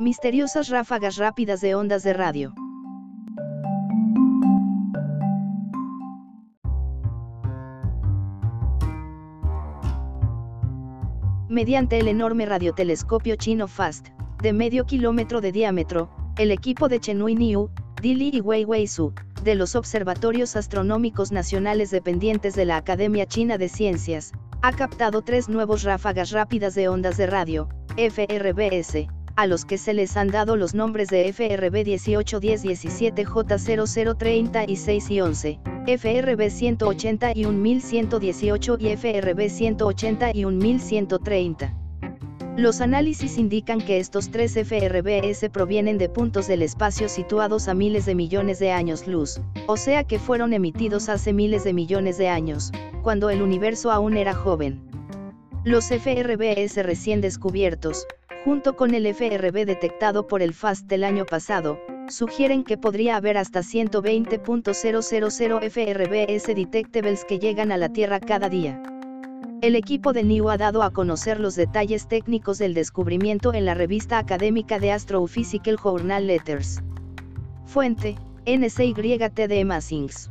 Misteriosas ráfagas rápidas de ondas de radio. Mediante el enorme radiotelescopio chino FAST, de medio kilómetro de diámetro, el equipo de Chenui Niu, Dili y Weiwei Su, de los observatorios astronómicos nacionales dependientes de la Academia China de Ciencias, ha captado tres nuevos ráfagas rápidas de ondas de radio, FRBS, a los que se les han dado los nombres de FRB 1810 17 J0030 y 6 y 11, FRB 180 y 1118 y FRB 180 y 1130. Los análisis indican que estos tres FRBS provienen de puntos del espacio situados a miles de millones de años luz, o sea que fueron emitidos hace miles de millones de años, cuando el universo aún era joven. Los FRBS recién descubiertos, junto con el FRB detectado por el FAST del año pasado, sugieren que podría haber hasta 120.000 FRBS detectables que llegan a la Tierra cada día. El equipo de NIU ha dado a conocer los detalles técnicos del descubrimiento en la revista académica de Astrophysical Journal Letters. Fuente, NCYTD Massings.